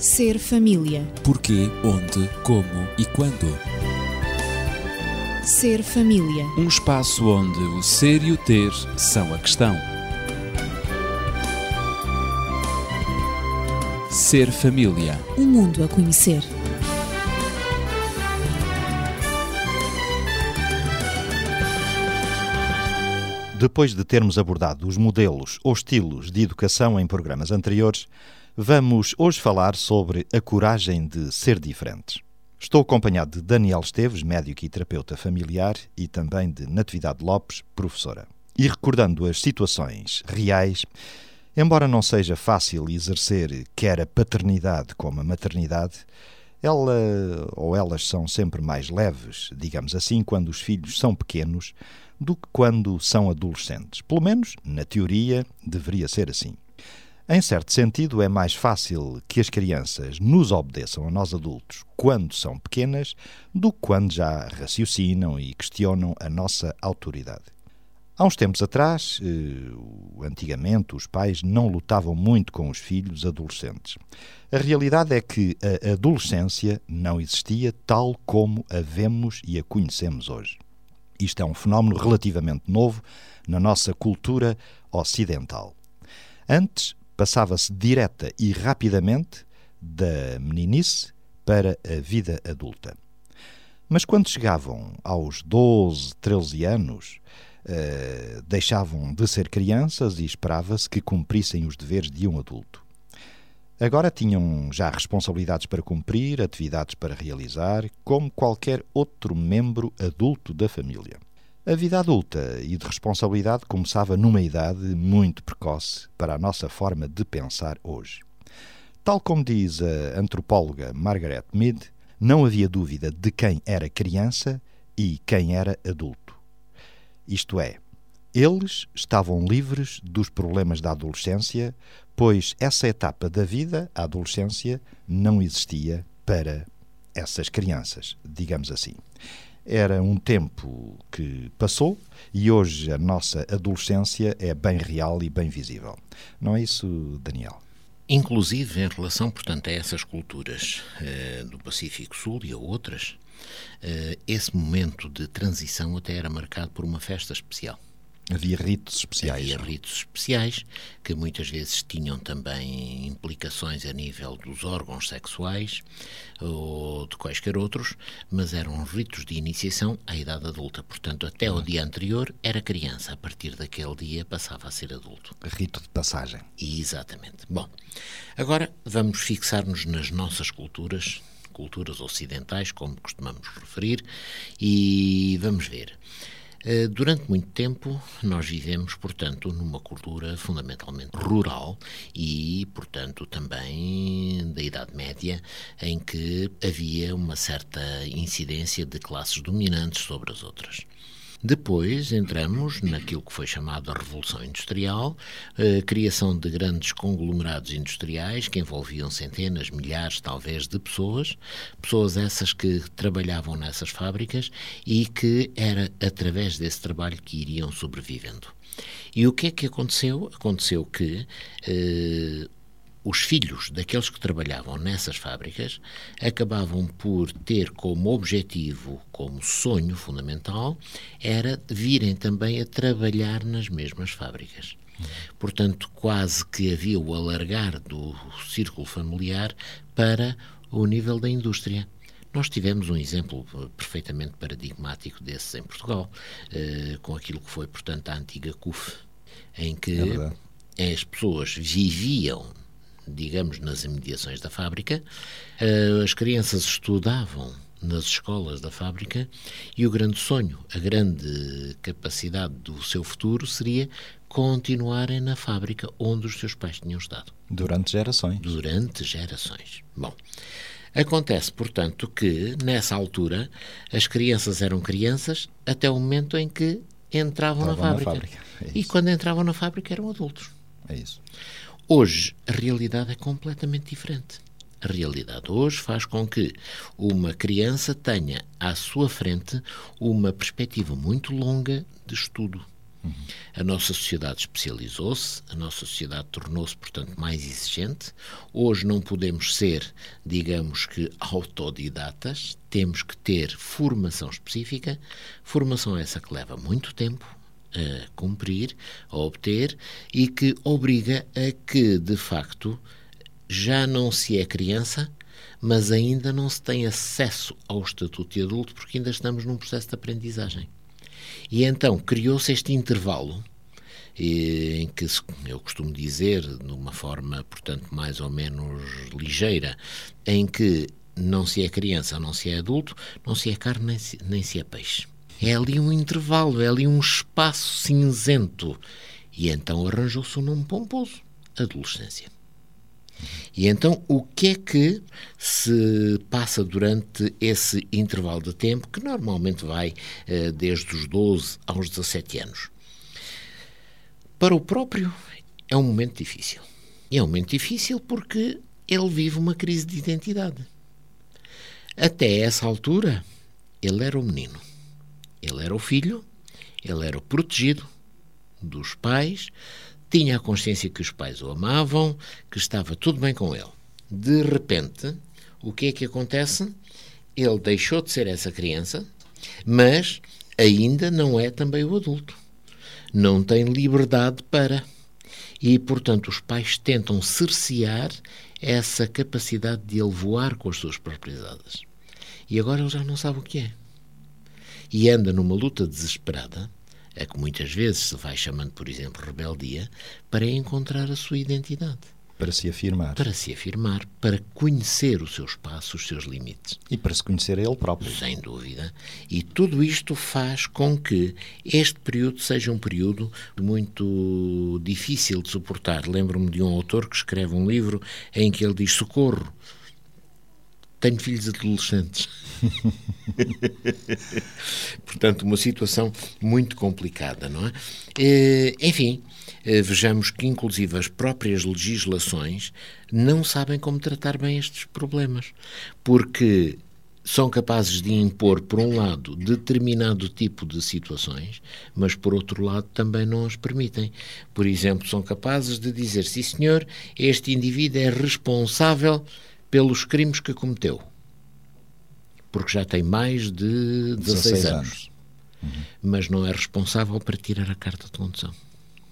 Ser família. Porquê, onde, como e quando. Ser família. Um espaço onde o ser e o ter são a questão. Ser família. Um mundo a conhecer. Depois de termos abordado os modelos ou estilos de educação em programas anteriores, vamos hoje falar sobre a coragem de ser diferentes. Estou acompanhado de Daniel Esteves, médico e terapeuta familiar, e também de Natividade Lopes, professora. E recordando as situações reais, embora não seja fácil exercer quer a paternidade como a maternidade, ela ou elas são sempre mais leves, digamos assim, quando os filhos são pequenos do que quando são adolescentes. Pelo menos, na teoria, deveria ser assim. Em certo sentido, é mais fácil que as crianças nos obedeçam a nós adultos quando são pequenas do que quando já raciocinam e questionam a nossa autoridade. Há uns tempos atrás, eh, antigamente, os pais não lutavam muito com os filhos adolescentes. A realidade é que a adolescência não existia tal como a vemos e a conhecemos hoje. Isto é um fenómeno relativamente novo na nossa cultura ocidental. Antes, passava-se direta e rapidamente da meninice para a vida adulta. Mas quando chegavam aos 12, 13 anos, uh, deixavam de ser crianças e esperava-se que cumprissem os deveres de um adulto. Agora tinham já responsabilidades para cumprir, atividades para realizar, como qualquer outro membro adulto da família. A vida adulta e de responsabilidade começava numa idade muito precoce para a nossa forma de pensar hoje. Tal como diz a antropóloga Margaret Mead, não havia dúvida de quem era criança e quem era adulto. Isto é, eles estavam livres dos problemas da adolescência, pois essa etapa da vida, a adolescência, não existia para essas crianças, digamos assim. Era um tempo que passou e hoje a nossa adolescência é bem real e bem visível. Não é isso, Daniel? Inclusive em relação, portanto, a essas culturas eh, do Pacífico Sul e a outras, eh, esse momento de transição até era marcado por uma festa especial. Havia ritos especiais. Havia ritos especiais que muitas vezes tinham também implicações a nível dos órgãos sexuais ou de quaisquer outros, mas eram ritos de iniciação à idade adulta. Portanto, até ao dia anterior era criança, a partir daquele dia passava a ser adulto. Rito de passagem. Exatamente. Bom, agora vamos fixar-nos nas nossas culturas, culturas ocidentais, como costumamos referir, e vamos ver. Eh, durante muito tempo, nós vivemos, portanto, numa cultura fundamentalmente rural e, portanto, também da Idade Média, em que havia uma certa incidência de classes dominantes sobre as outras. Depois entramos naquilo que foi chamado a Revolução Industrial, a criação de grandes conglomerados industriais que envolviam centenas, milhares, talvez, de pessoas, pessoas essas que trabalhavam nessas fábricas e que era através desse trabalho que iriam sobrevivendo. E o que é que aconteceu? Aconteceu que eh, os filhos daqueles que trabalhavam nessas fábricas acabavam por ter como objetivo, como sonho fundamental, era virem também a trabalhar nas mesmas fábricas. Portanto, quase que havia o alargar do círculo familiar para o nível da indústria. Nós tivemos um exemplo perfeitamente paradigmático desses em Portugal, eh, com aquilo que foi, portanto, a antiga CUF, em que é as pessoas viviam digamos, nas imediações da fábrica. Uh, as crianças estudavam nas escolas da fábrica e o grande sonho, a grande capacidade do seu futuro seria continuarem na fábrica onde os seus pais tinham estado. Durante gerações. Durante gerações. Bom. Acontece, portanto, que nessa altura as crianças eram crianças até o momento em que entravam na fábrica. Na fábrica. É e quando entravam na fábrica eram adultos. É isso. Hoje, a realidade é completamente diferente. A realidade hoje faz com que uma criança tenha à sua frente uma perspectiva muito longa de estudo. A nossa sociedade especializou-se, a nossa sociedade tornou-se, portanto, mais exigente. Hoje não podemos ser, digamos que, autodidatas, temos que ter formação específica, formação essa que leva muito tempo, a cumprir, a obter e que obriga a que, de facto, já não se é criança, mas ainda não se tem acesso ao estatuto de adulto porque ainda estamos num processo de aprendizagem. E então criou-se este intervalo em que eu costumo dizer, de uma forma, portanto, mais ou menos ligeira, em que não se é criança, não se é adulto, não se é carne, nem se, nem se é peixe. É ali um intervalo, é ali um espaço cinzento. E então arranjou-se um nome pomposo: adolescência. E então, o que é que se passa durante esse intervalo de tempo, que normalmente vai eh, desde os 12 aos 17 anos? Para o próprio, é um momento difícil. É um momento difícil porque ele vive uma crise de identidade. Até essa altura, ele era o menino. Ele era o filho, ele era o protegido dos pais, tinha a consciência que os pais o amavam, que estava tudo bem com ele. De repente, o que é que acontece? Ele deixou de ser essa criança, mas ainda não é também o adulto. Não tem liberdade para. E, portanto, os pais tentam cercear essa capacidade de ele voar com as suas próprias asas. E agora ele já não sabe o que é. E anda numa luta desesperada a que muitas vezes se vai chamando, por exemplo, rebeldia, para encontrar a sua identidade. Para se afirmar. Para se afirmar, para conhecer o seu espaço, os seus limites. E para se conhecer a ele próprio. Sem dúvida. E tudo isto faz com que este período seja um período muito difícil de suportar. Lembro-me de um autor que escreve um livro em que ele diz: Socorro, tenho filhos adolescentes. Portanto, uma situação muito complicada, não é? Eh, enfim, eh, vejamos que, inclusive, as próprias legislações não sabem como tratar bem estes problemas, porque são capazes de impor, por um lado, determinado tipo de situações, mas, por outro lado, também não as permitem. Por exemplo, são capazes de dizer: sim, senhor, este indivíduo é responsável pelos crimes que cometeu. Porque já tem mais de 16, 16 anos. anos. Uhum. Mas não é responsável para tirar a carta de condução.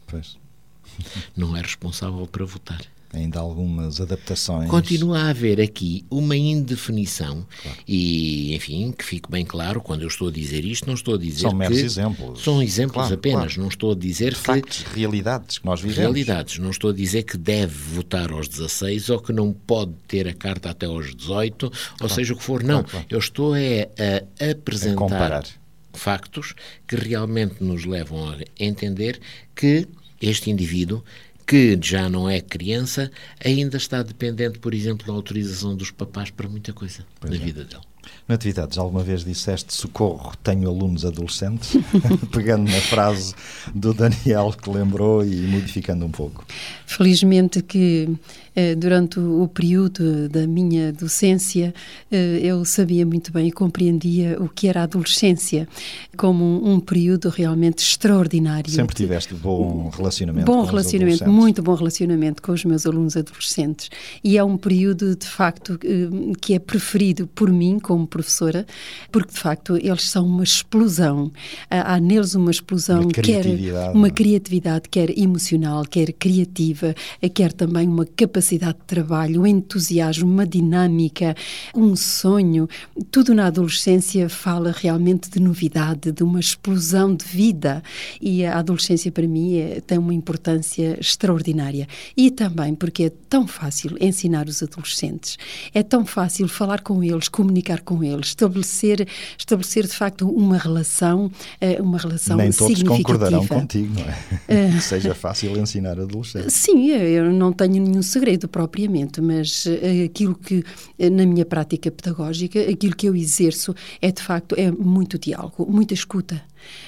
Pois. Não é responsável para votar ainda algumas adaptações. Continua a haver aqui uma indefinição claro. e, enfim, que fique bem claro, quando eu estou a dizer isto, não estou a dizer são meros exemplos. São exemplos claro, apenas, claro. não estou a dizer que... Factos, realidades que nós vivemos. Realidades, não estou a dizer que deve votar aos 16 ou que não pode ter a carta até aos 18, ou seja o que for, não. Eu estou é, a apresentar... A factos que realmente nos levam a entender que este indivíduo que já não é criança, ainda está dependente, por exemplo, da autorização dos papás para muita coisa pois na é. vida dele. Natividades, alguma vez disseste socorro, tenho alunos adolescentes? Pegando na frase do Daniel que lembrou e modificando um pouco. Felizmente que durante o período da minha docência eh, eu sabia muito bem e compreendia o que era a adolescência como um período realmente extraordinário. Sempre tiveste bom relacionamento bom com relacionamento, muito bom relacionamento com os meus alunos adolescentes e é um período de facto eh, que é preferido por mim como professora porque de facto eles são uma explosão há neles uma explosão uma quer uma é? criatividade quer emocional quer criativa quer também uma capacidade de trabalho, um entusiasmo, uma dinâmica, um sonho. Tudo na adolescência fala realmente de novidade, de uma explosão de vida. E a adolescência, para mim, é, tem uma importância extraordinária. E também porque é tão fácil ensinar os adolescentes, é tão fácil falar com eles, comunicar com eles, estabelecer, estabelecer de facto uma relação, eh, uma relação Nem todos concordarão contigo, não é? Uh, Seja fácil ensinar adolescentes. Sim, eu não tenho nenhum segredo propriamente, mas eh, aquilo que, eh, na minha prática pedagógica, aquilo que eu exerço é, de facto, é muito diálogo, muita escuta.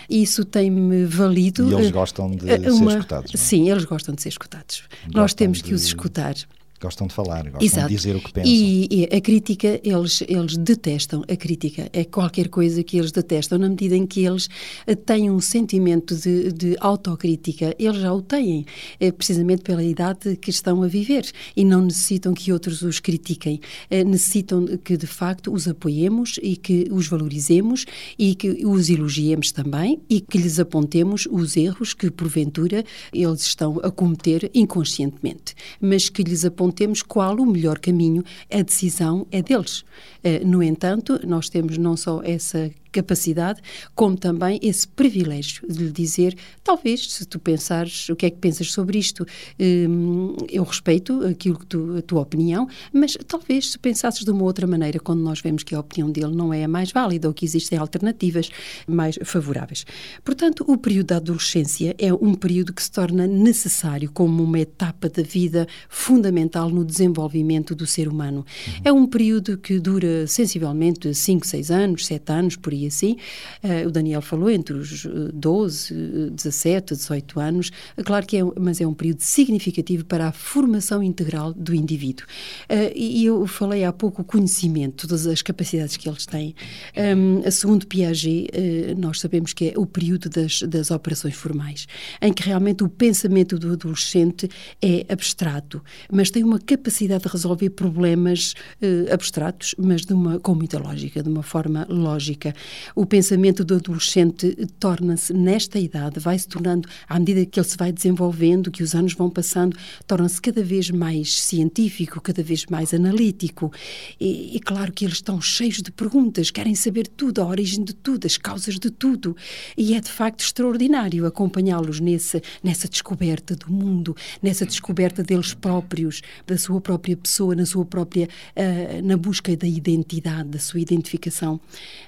Isso tem-me valido. E eles gostam de uma, ser escutados. É? Sim, eles gostam de ser escutados. Gostam Nós temos de... que os escutar. Gostam de falar, gostam Exato. de dizer o que pensam. E, e, a crítica, eles, eles detestam a crítica. É qualquer coisa que eles detestam, na medida em que eles eh, têm um sentimento de, de autocrítica. Eles já o têm, é, precisamente pela idade que estão a viver. E não necessitam que outros os critiquem. É, necessitam que, de facto, os apoiemos e que os valorizemos e que os elogiemos também e que lhes apontemos os erros que, porventura, eles estão a cometer inconscientemente. Mas que lhes apontemos temos qual o melhor caminho, a decisão é deles. Eh, no entanto, nós temos não só essa capacidade, como também esse privilégio de lhe dizer, talvez, se tu pensares, o que é que pensas sobre isto, hum, eu respeito aquilo que tu, a tua opinião, mas talvez se pensasses de uma outra maneira, quando nós vemos que a opinião dele não é a mais válida ou que existem alternativas mais favoráveis. Portanto, o período da adolescência é um período que se torna necessário como uma etapa da vida fundamental no desenvolvimento do ser humano. Uhum. É um período que dura sensivelmente 5, 6 anos, 7 anos, por aí e assim. Uh, o Daniel falou entre os 12, 17, 18 anos. Claro que é, mas é um período significativo para a formação integral do indivíduo. Uh, e eu falei há pouco o conhecimento, todas as capacidades que eles têm. Um, a segundo Piaget, uh, nós sabemos que é o período das, das operações formais, em que realmente o pensamento do adolescente é abstrato, mas tem uma capacidade de resolver problemas abstratos, mas de uma, com muita lógica, de uma forma lógica. O pensamento do adolescente torna-se, nesta idade, vai se tornando, à medida que ele se vai desenvolvendo, que os anos vão passando, torna-se cada vez mais científico, cada vez mais analítico. E, e, claro que eles estão cheios de perguntas, querem saber tudo, a origem de tudo, as causas de tudo. E é de facto extraordinário acompanhá-los nessa, nessa descoberta do mundo, nessa descoberta deles próprios, da sua própria pessoa, na sua própria, uh, na busca da identidade, da sua identificação.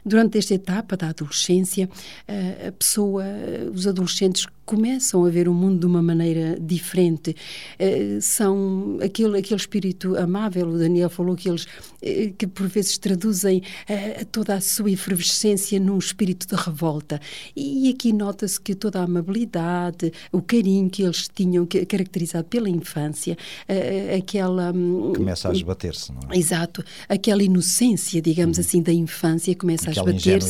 Durante este etapa da adolescência, a pessoa, os adolescentes começam a ver o mundo de uma maneira diferente. Uh, são aquele, aquele espírito amável, o Daniel falou que eles, uh, que por vezes traduzem uh, toda a sua efervescência num espírito de revolta. E, aqui nota-se que toda a amabilidade, o carinho que eles tinham, que, caracterizado pela infância, aquela. Um, começa a esbater-se, não é? Exato. Aquela inocência, digamos uhum. assim, da infância começa aquela a esbater-se.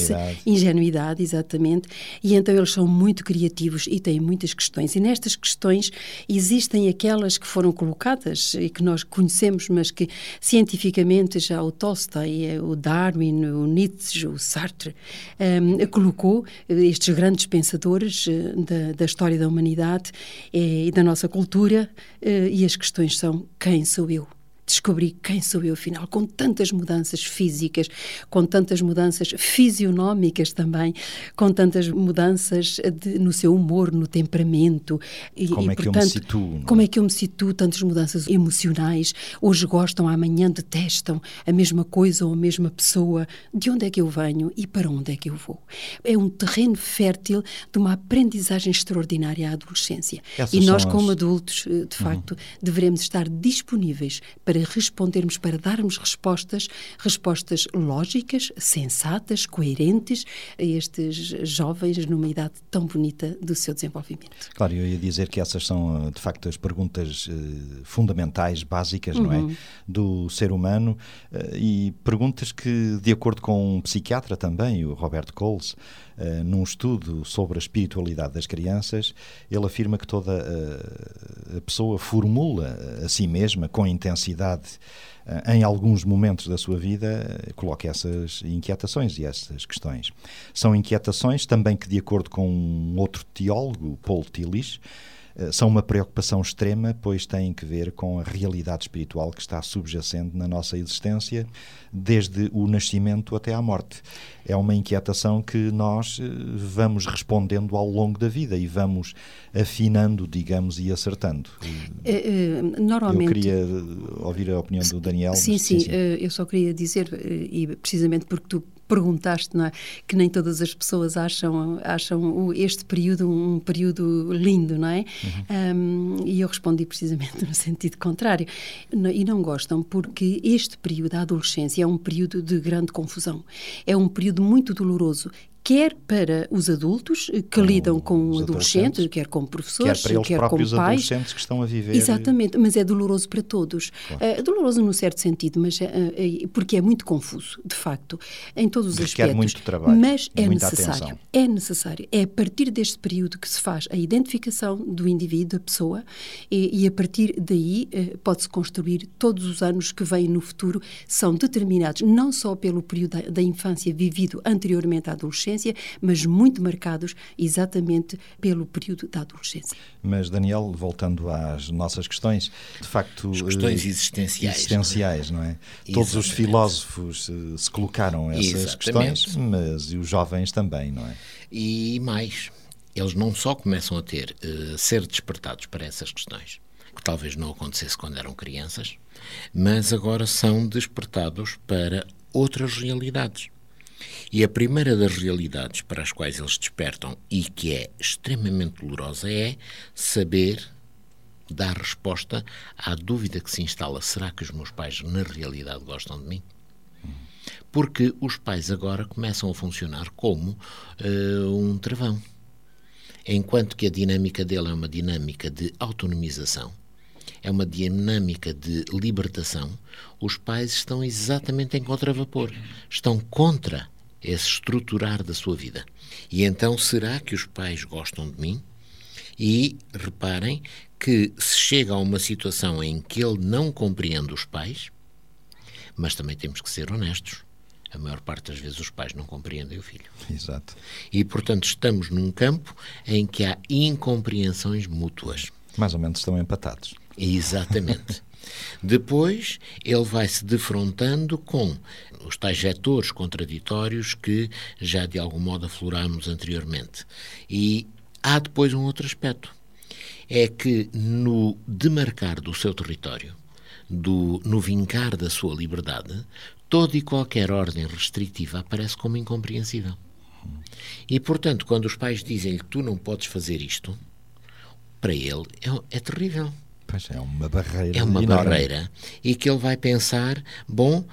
Ingenuidade. exatamente. E então eles são muito criativos e têm muitas questões. E nestas questões existem aquelas que foram colocadas e que nós conhecemos, mas que cientificamente já o Tolstói, o Darwin, o Nietzsche, o Sartre um, colocou estes grandes pensadores uh, da, da, história da humanidade eh, e da nossa cultura. E as questões são: quem sou eu? Descobri quem sou eu, afinal, com tantas mudanças físicas, com tantas mudanças fisionómicas também, com tantas mudanças de, no seu humor, no temperamento. E, como e, é que portanto, eu me situo? Como é que eu me situo? Tantas mudanças emocionais. Hoje gostam, amanhã detestam a mesma coisa ou a mesma pessoa. De onde é que eu venho e para onde é que eu vou? É um terreno fértil de uma aprendizagem extraordinária à adolescência. Essas e nós, como as... adultos, eh, de facto, uhum. devemos estar disponíveis para respondermos, para darmos respostas, respostas lógicas, sensatas, coerentes a estes jovens numa idade tão bonita do seu desenvolvimento. Claro, eu ia dizer que essas são, de facto, as perguntas uh, fundamentais, básicas, uhum. não é? Uhum. Do ser humano uh, e perguntas que, de acordo com um psiquiatra também, o Robert Coles, uh, num estudo sobre a espiritualidade das crianças, ele afirma que toda a pessoa formula a si mesma com intensidade eh, em alguns momentos da sua vida, eh, coloque essas inquietações e essas questões. São inquietações também que, de acordo com um outro teólogo, Paul Tillich, eh, são uma preocupação extrema, pois têm que ver com a realidade espiritual que está subjacente na nossa existência, desde o nascimento até à morte. É uma inquietação que nós eh, vamos respondendo ao longo da vida e vamos afinando, digamos, e acertando. É, normalmente. Eu queria ouvir a opinião do Daniel. Sim, sim, sim, sim. eu só queria dizer, e precisamente porque tu perguntaste, não é? Que nem todas as pessoas acham, acham este período um período lindo, não é? Uhum. Um, e eu respondi precisamente no sentido contrário. E não gostam porque este período da adolescência é um período de grande confusão. É um período muito doloroso quer para os adultos que Com lidam com adolescentes, adolescentes. quer com professores, Quer para eles quer próprios com pais. adolescentes que estão a viver. Exatamente, mas é doloroso para todos. É doloroso num certo sentido, mas é, é, porque é muito confuso, de facto, em todos os Requer aspectos. muito trabalho mas é necessário. atenção. É necessário. É a partir deste período que se faz a identificação do indivíduo, da pessoa, e, e a partir daí eh, pode-se construir todos os anos que vêm no futuro são determinados não só pelo período da, da infância vivido anteriormente à adolescência, mas muito marcados exatamente pelo período da adolescência. Mas, Daniel, voltando às nossas questões, de facto. As questões existenciais, existenciais, não é? Todos os filósofos eh, se colocaram essas Exatamente. questões, mas e os jovens também, não é? E mais, eles não só começam a ter, eh, ser despertados para essas questões, que talvez não acontecesse quando eram crianças, mas agora são despertados para outras realidades. E a primeira das realidades para as quais eles despertam e que é extremamente dolorosa é saber dar resposta à dúvida que se instala: será que os meus pais na realidade gostam de mim? Porque os pais agora começam a funcionar como eh, um travão. Enquanto que a dinâmica dele é uma dinâmica de autonomização, é uma dinâmica de libertação, os pais estão exatamente em contravapor. Estão contra esse estruturar da sua vida. E então, será que os pais gostam de mim? E reparem que se chega a uma situação em que ele não compreende os pais, mas também temos que ser honestos. A maior parte das vezes os pais não compreendem o filho. Exato. E, portanto, estamos num campo em que há incompreensões mútuas. Mais ou menos estão empatados. Exatamente. Depois, ele vai se defrontando com os tais vetores contraditórios que já de algum modo aflorámos anteriormente. E há depois um outro aspecto. É que no demarcar do seu território, do, no vincar da sua liberdade, toda e qualquer ordem restritiva aparece como incompreensível. E, portanto, quando os pais dizem-lhe que tu não podes fazer isto, para ele é, é terrível. Pois é, uma barreira. É uma enorme. barreira. E que ele vai pensar: bom,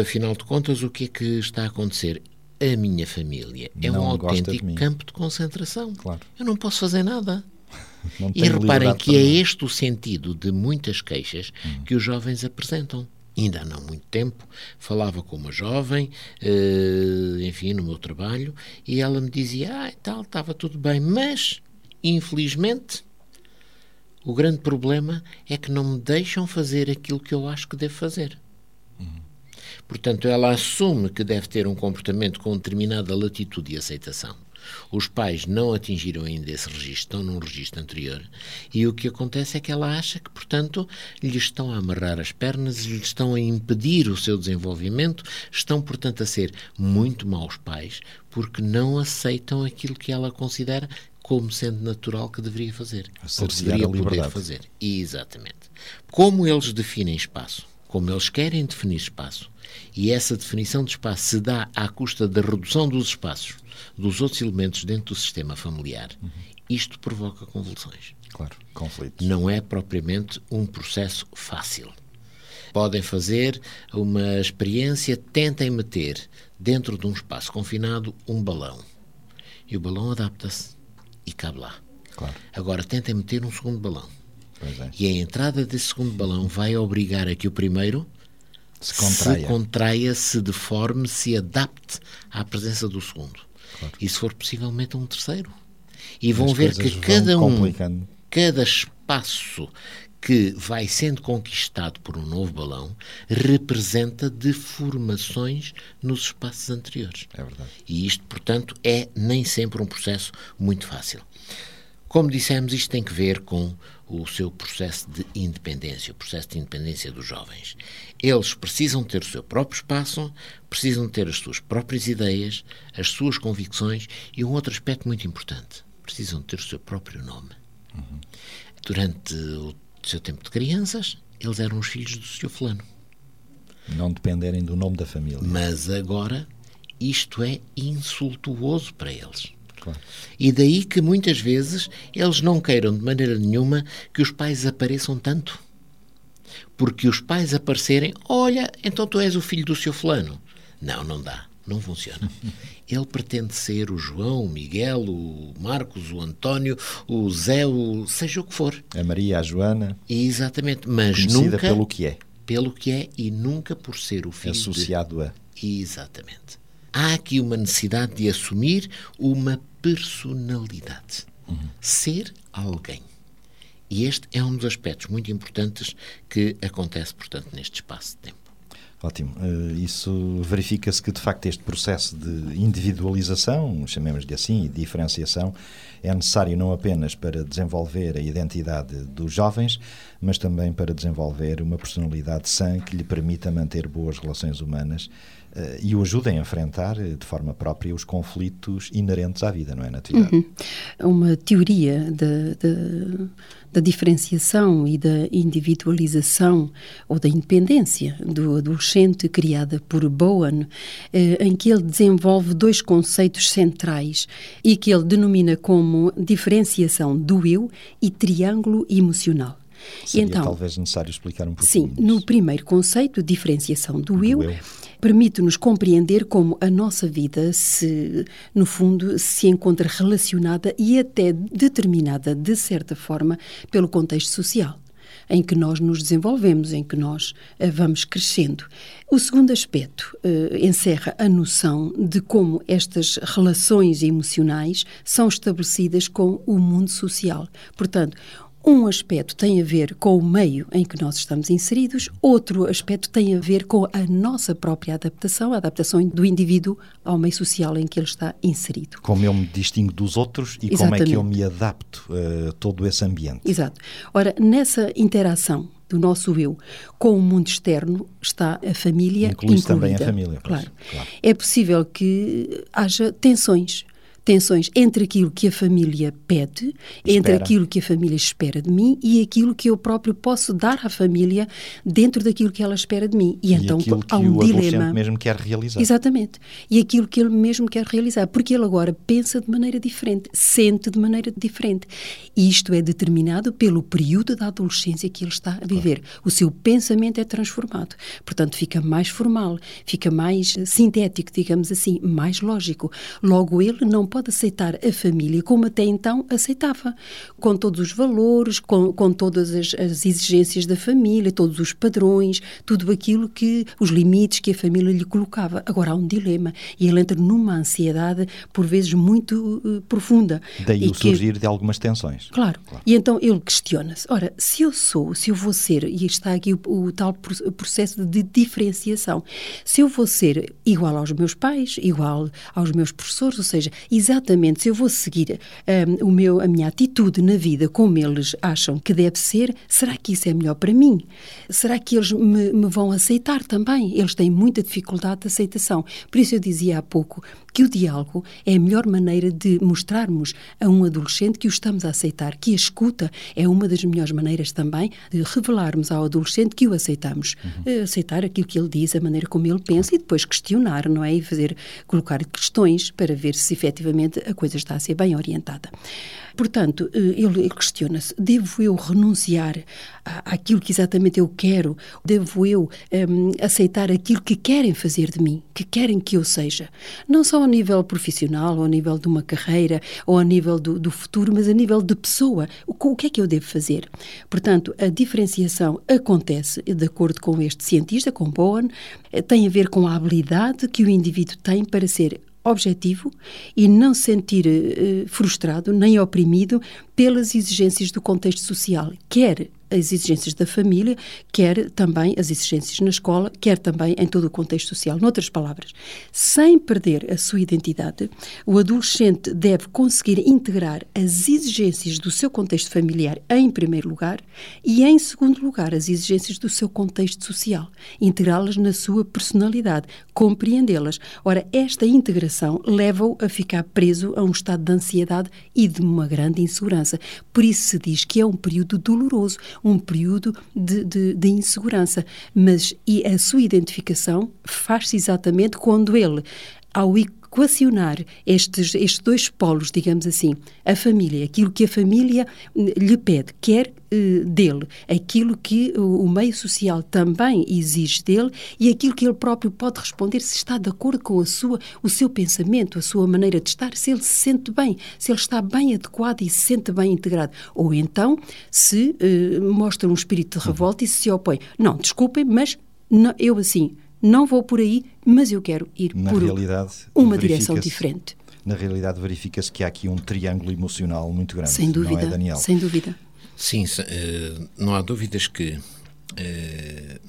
afinal de contas, o que é que está a acontecer? A minha família é Não um de autêntico mim. campo de concentração. Claro. Eu não posso fazer nada. E reparem que é este o sentido de muitas queixas que os jovens apresentam. Ainda há não muito tempo falava com uma jovem, eh, enfim, no meu trabalho, e ela me dizia: Ah, tal, estava tudo bem, mas, infelizmente, o grande problema é que não me deixam fazer aquilo que eu acho que devo fazer. Portanto, ela assume que deve ter um comportamento com determinada latitude e aceitação. Os pais não atingiram ainda esse registro, estão num registro anterior, e o que acontece é que ela acha que, portanto, lhe estão a amarrar as pernas, lhe estão a impedir o seu desenvolvimento, estão, portanto, a ser muito maus pais, porque não aceitam aquilo que ela considera como sendo natural que deveria fazer. Ou deveria poder fazer. Exatamente. Como eles definem espaço, como eles querem definir espaço, e essa definição de espaço se dá à custa da redução dos espaços dos outros elementos dentro do sistema familiar, isto provoca convulsões. Claro, conflitos. Não é propriamente um processo fácil. Podem fazer uma experiência, tentem meter dentro de um espaço confinado um balão. E o balão adapta-se e cabe lá. Claro, Agora tentem meter um segundo balão. é. E a entrada desse segundo balão vai obrigar a que o primeiro Se se contraia. contraia, se deforme, se adapte à presença do segundo. E se for possivelmente um terceiro. E vão As ver que cada um, cada espaço que vai sendo conquistado por um novo balão representa deformações nos espaços anteriores. É verdade. E isto, portanto, é nem sempre um processo muito fácil. Como dissemos, isto tem que ver com o seu processo de independência, o processo de independência dos jovens. Eles precisam ter o seu próprio espaço, precisam ter as suas próprias ideias, as suas convicções e um outro aspecto muito importante: precisam ter o seu próprio nome. Durante o seu tempo de crianças, eles eram os filhos do Sr. Fulano. Não dependerem do nome da família. Mas agora isto é insultuoso para eles. Claro. E daí que muitas vezes eles não queiram de maneira nenhuma que os pais apareçam tanto. Porque os pais aparecerem, olha, então tu és o filho do seu fulano. Não, não dá. Não funciona. Ele pretende ser o João, o Miguel, o Marcos, o António, o Zé, o seja o que for. A Maria, a Joana. Exatamente, mas nunca pelo que é. Pelo que é e nunca por ser o filho associado de... a. Exatamente. Há aqui uma necessidade de assumir uma personalidade. Uhum. Ser alguém. E este é um dos aspectos muito importantes que acontece, portanto, neste espaço de tempo. Ótimo. Eh, isso verifica-se que, de facto, este processo de individualização, chamemos-lhe assim, e diferenciação, é necessário não apenas para desenvolver a identidade dos jovens, mas também para desenvolver uma personalidade sã que lhe permita manter boas relações humanas e o ajude a enfrentar eh, de forma própria os conflitos inerentes à vida, não é, Natividade? Uhum. Uma teoria da diferenciação e da individualização ou da independência do adolescente criada por Bowen, eh, em que ele desenvolve dois conceitos centrais e que ele denomina como diferenciação do eu e triângulo emocional. Seria então, talvez necessário explicar um pouquinho. Sim, no primeiro conceito, diferenciação do, do eu, eu permite-nos compreender como a nossa vida se, no fundo, se encontra relacionada e até determinada, de certa forma, pelo contexto social em que nós nos desenvolvemos, em que nós uh, vamos crescendo. O segundo aspecto uh, encerra a noção de como estas relações emocionais são estabelecidas com o mundo social. Portanto, um aspecto tem a ver com o meio em que nós estamos inseridos, outro aspecto tem a ver com a nossa própria adaptação, a adaptação do indivíduo ao meio social em que ele está inserido. Como eu me distingo dos outros e Exatamente. como é que eu me adapto a todo esse ambiente. Exato. Ora, nessa interação do nosso eu com o mundo externo está a família Inclui incluída. também a família. Claro. claro. É possível que haja tensões tensões entre aquilo que a família pede, espera. entre aquilo que a família espera de mim e aquilo que eu próprio posso dar à família dentro daquilo que ela espera de mim. E, e então há um dilema. mesmo quer realizar. Exatamente. E aquilo que ele mesmo quer realizar, porque ele agora pensa de maneira diferente, sente de maneira diferente. E isto é determinado pelo período da adolescência que ele está a viver. Claro. O seu pensamento é transformado. Portanto, fica mais formal, fica mais sintético, digamos assim, mais lógico. Logo, ele não pode pode aceitar a família como até então aceitava, com todos os valores, com, com todas as, as exigências da família, todos os padrões, tudo aquilo que, os limites que a família lhe colocava. Agora há um dilema e ele entra numa ansiedade, por vezes, muito uh, profunda. Daí o que, surgir de algumas tensões. Claro. claro. E então ele questiona-se: ora, se eu sou, se eu vou ser, e está aqui o, o tal processo de diferenciação, se eu vou ser igual aos meus pais, igual aos meus professores, ou seja, exatamente se eu vou seguir um, o meu, a minha atitude na vida como eles acham que deve ser, será que isso é melhor para mim? Será que eles me, me vão aceitar também? Eles têm muita dificuldade de aceitação. Por isso eu dizia há pouco que o diálogo é a melhor maneira de mostrarmos a um adolescente que o estamos a aceitar, que a escuta é uma das melhores maneiras também de revelarmos ao adolescente que o aceitamos. Uhum. Aceitar aquilo que ele diz, a maneira como ele pensa e depois questionar, não é? E fazer, colocar questões para ver se efetivamente a coisa está a ser bem orientada. Portanto, eh, ele questiona-se: devo eu renunciar àquilo que exatamente eu quero? Devo eu um, aceitar aquilo que querem fazer de mim, que querem que eu seja? Não só ao nível profissional, ou ao nível de uma carreira, ou ao nível do, do futuro, mas a nível de pessoa. O, o que é que eu devo fazer? Portanto, a diferenciação acontece, de acordo com este cientista, com Bowen, eh, tem a ver com a habilidade que o indivíduo tem para ser objetivo e não se sentir uh, frustrado nem oprimido pelas exigências do contexto social, quer as exigências da família, quer também as exigências na escola, quer também em todo o contexto social. Noutras palavras, sem perder a sua identidade, o adolescente deve conseguir integrar as exigências do seu contexto familiar em primeiro lugar e, em segundo lugar, as exigências do seu contexto social, integrá-las na sua personalidade, compreendê-las. Ora, esta integração leva-o a ficar preso a um estado de ansiedade e de uma grande insegurança. Por isso se diz que é um período doloroso, um período de, de, de insegurança. Mas e a sua identificação faz-se exatamente quando ele, ao equacionar estes, estes dois polos, digamos assim, a família, aquilo que a família hum, lhe pede, quer eh, dele, aquilo que o meio social também exige dele e aquilo que ele próprio pode responder se está de acordo com a sua, o seu pensamento, a sua maneira de estar, se ele se sente bem, se ele está bem adequado e se sente bem integrado. Ou então, se uh, mostra um espírito de revolta e se opõe. Não, desculpem, mas não, eu assim não vou por aí, mas eu quero ir na por realidade, uma direção diferente. Na realidade, verifica-se que há aqui um triângulo emocional muito grande. Sem dúvida, não é, Daniel? sem dúvida. Sim, uh, não há dúvidas que uh,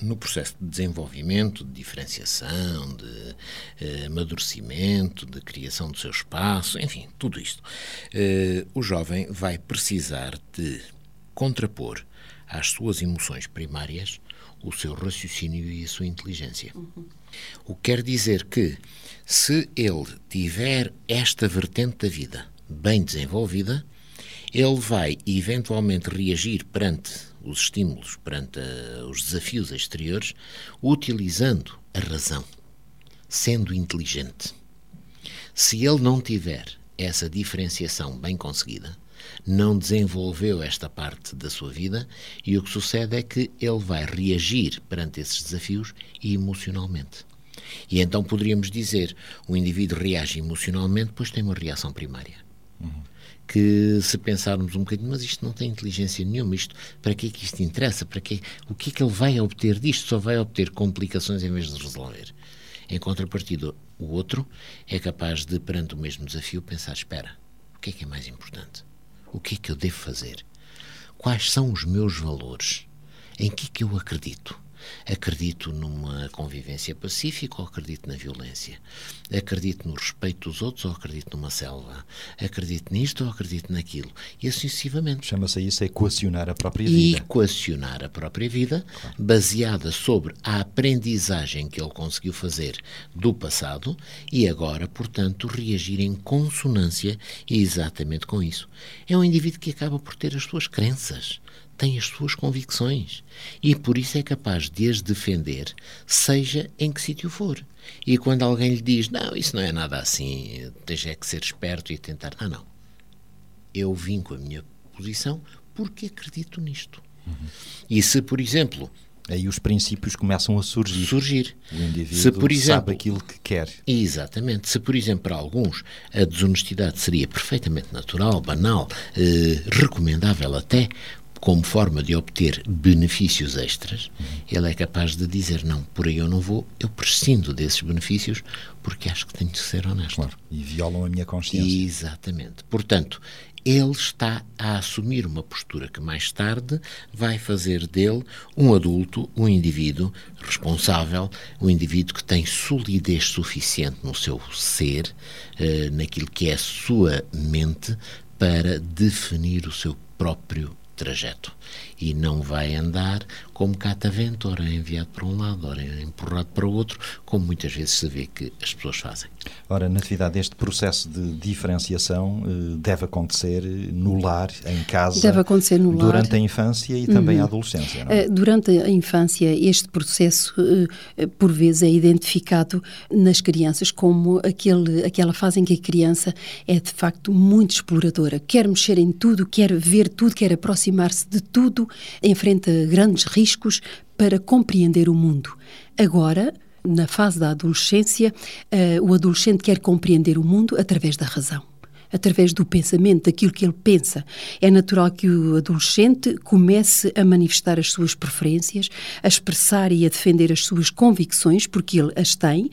no processo de desenvolvimento, de diferenciação, de uh, amadurecimento, de criação do seu espaço, enfim, tudo isto, o jovem vai precisar de contrapor às suas emoções primárias o seu raciocínio e a sua inteligência. Uhum. O que quer dizer que, se ele tiver esta vertente da vida bem desenvolvida, ele vai eventualmente reagir perante os estímulos, perante uh, os desafios exteriores, utilizando a razão, sendo inteligente. Se ele não tiver essa diferenciação bem conseguida, não desenvolveu esta parte da sua vida e o que sucede é que ele vai reagir perante esses desafios emocionalmente. E então poderíamos dizer, o indivíduo reage emocionalmente, pois tem uma reação primária. Uhum. Que se pensarmos um bocadinho, mas isto não tem inteligência nenhuma, isto, para que é que isto interessa? Para que, o que é que ele vai obter disto? Só vai obter complicações em vez de resolver. Em contrapartida, o outro é capaz de, perante o mesmo desafio, pensar: espera, o que é que é mais importante? O que é que eu devo fazer? Quais são os meus valores? Em que é que eu acredito? Acredito numa convivência pacífica ou acredito na violência? Acredito no respeito dos outros ou acredito numa selva? Acredito nisto ou acredito naquilo? E assim sucessivamente. Chama-se isso equacionar a própria vida. Equacionar a própria vida, claro. baseada sobre a aprendizagem que ele conseguiu fazer do passado e agora, portanto, reagir em consonância exatamente com isso. É um indivíduo que acaba por ter as suas crenças tem as suas convicções e por isso é capaz de as defender, seja em que sítio for. E quando alguém lhe diz, não, isso não é nada assim, tens é que ser esperto e tentar. Não, não. Eu vim com a minha posição porque acredito nisto. Uhum. E se, por exemplo, Aí os princípios começam a surgir. Surgir. O indivíduo se, por exemplo, sabe aquilo que quer. Exatamente. Se, por exemplo, para alguns a desonestidade seria perfeitamente natural, banal, eh, recomendável até, como forma de obter benefícios extras, ele é capaz de dizer: não, por aí eu não vou, eu prescindo desses benefícios porque acho que tenho de ser honesto. Claro, e violam a minha consciência. Exatamente. Portanto, ele está a assumir uma postura que mais tarde vai fazer dele um adulto, um indivíduo responsável, um indivíduo que tem solidez suficiente no seu ser, eh, naquilo que é a sua mente, para definir o seu próprio trajeto e não vai andar como catavento, ora enviado para um lado, ora empurrado para o outro, como muitas vezes se vê que as pessoas fazem. Ora, Natividade, este processo de diferenciação eh, deve acontecer no lar, em casa, deve acontecer no durante lar. a infância e também uhum. a adolescência. Não é? Eh, durante a infância, este processo, eh, por vezes, é identificado nas crianças como aquele, aquela fase em que a criança é, de facto, muito exploradora, quer mexer em tudo, quer ver tudo, quer aproximar-se de tudo, enfrenta grandes riscos para compreender o mundo. Agora, na fase da adolescência, uh, o adolescente quer compreender o mundo através da razão através do pensamento, daquilo que ele pensa. É natural que o adolescente comece a manifestar as suas preferências, a expressar e a defender as suas convicções, porque ele as tem,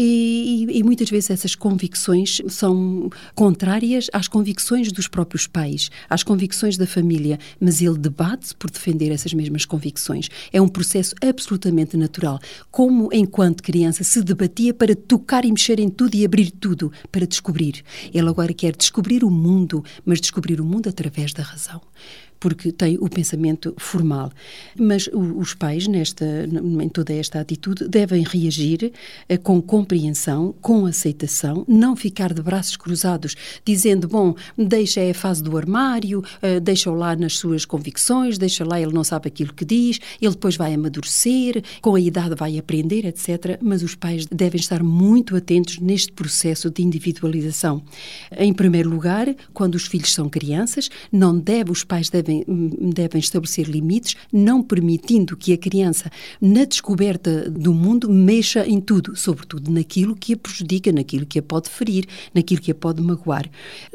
e, e, muitas vezes essas convicções são contrárias às convicções dos próprios pais, às convicções da família, mas ele debate-se por defender essas mesmas convicções. É um processo absolutamente natural. Como enquanto criança se debatia para tocar e mexer em tudo e abrir tudo para descobrir. Ele agora quer descobrir o mundo, mas descobrir o mundo através da razão porque tem o pensamento formal. Mas os pais, nesta, em toda esta atitude, devem reagir eh, com compreensão, com aceitação, não ficar de braços cruzados, dizendo, bom, deixa é a fase do armário, eh, deixa-o lá nas suas convicções, deixa lá, ele não sabe aquilo que diz, ele depois vai amadurecer, com a idade vai aprender, etc. Mas os pais devem estar muito atentos neste processo de individualização. Em primeiro lugar, quando os filhos são crianças, não deve, os pais devem, devem estabelecer limites, não permitindo que a criança, na descoberta do mundo, mexa em tudo, sobretudo naquilo que a prejudica, naquilo que a pode ferir, naquilo que a pode magoar.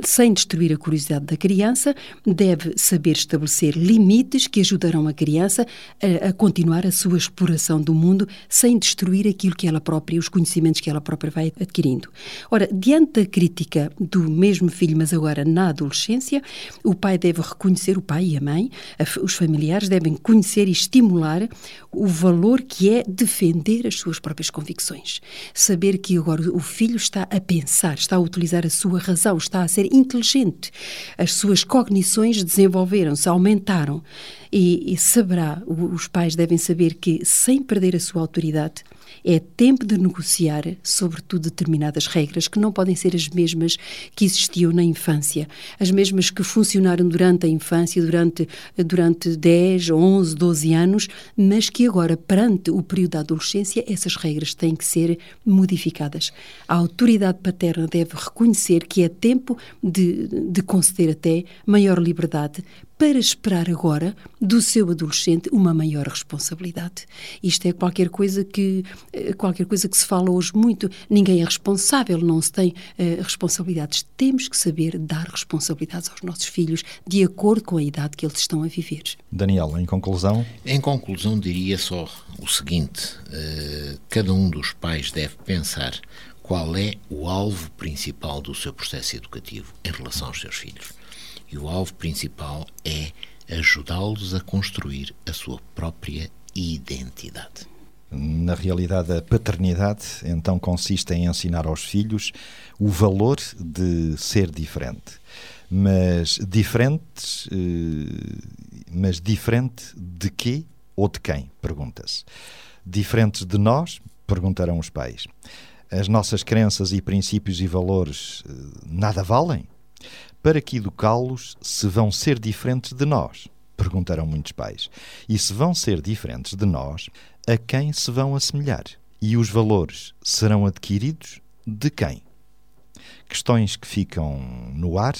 Sem destruir a curiosidade da criança, deve saber estabelecer limites que ajudarão a criança a, a continuar a sua exploração do mundo sem destruir aquilo que ela própria, os conhecimentos que ela própria vai adquirindo. Ora, diante da crítica do mesmo filho, mas agora na adolescência, o pai deve reconhecer, o pai e a mãe, os familiares devem conhecer e estimular o valor que é defender as suas próprias convicções. Saber que agora o filho está a pensar, está a utilizar a sua razão, está a ser inteligente. As suas cognições desenvolveram-se, aumentaram. E, e saberá, os pais devem saber que, sem perder a sua autoridade, é tempo de negociar, sobretudo, determinadas regras que não podem ser as mesmas que existiam na infância, as mesmas que funcionaram durante a infância, durante, durante 10, 11, 12 anos, mas que agora, perante o período da adolescência, essas regras têm que ser modificadas. A autoridade paterna deve reconhecer que é tempo de, de conceder até maior liberdade para esperar agora do seu adolescente uma maior responsabilidade. Isto é qualquer coisa que eh, qualquer coisa que se fala hoje muito. Ninguém é responsável, não se tem uh, responsabilidades. Temos que saber dar responsabilidades aos nossos filhos de acordo com a idade que eles estão a viver. Daniel, em conclusão? Em conclusão, diria só o seguinte: uh, cada um dos pais deve pensar qual é o alvo principal do seu processo educativo em relação aos seus filhos. E o alvo principal é ajudá-los a construir a sua própria identidade. Na realidade, a paternidade então consiste em ensinar aos filhos o valor de ser diferente. Mas diferentes, eh, mas diferente de quê ou de quem? Pergunta-se. Diferentes de nós? Perguntarão os pais. As nossas crenças e princípios e valores eh, nada valem? Para que educá-los se vão ser diferentes de nós? Perguntarão muitos pais. E se vão ser diferentes de nós, a quem se vão assemelhar? E os valores serão adquiridos de quem? Questões que ficam no ar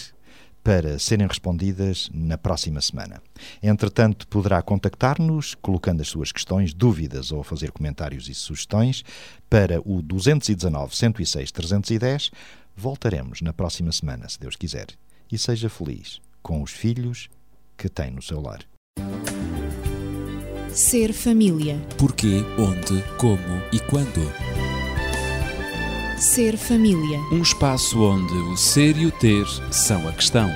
para serem respondidas na próxima semana. Entretanto, poderá contactar-nos colocando as suas questões, dúvidas ou fazer comentários e sugestões para o 219 106 310. Voltaremos na próxima semana, se Deus quiser. E seja feliz com os filhos que tem no seu lar. Ser família. Porquê, onde, como e quando. Ser família. Um espaço onde o ser e o ter são a questão.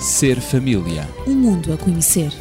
Ser família. Um mundo a conhecer.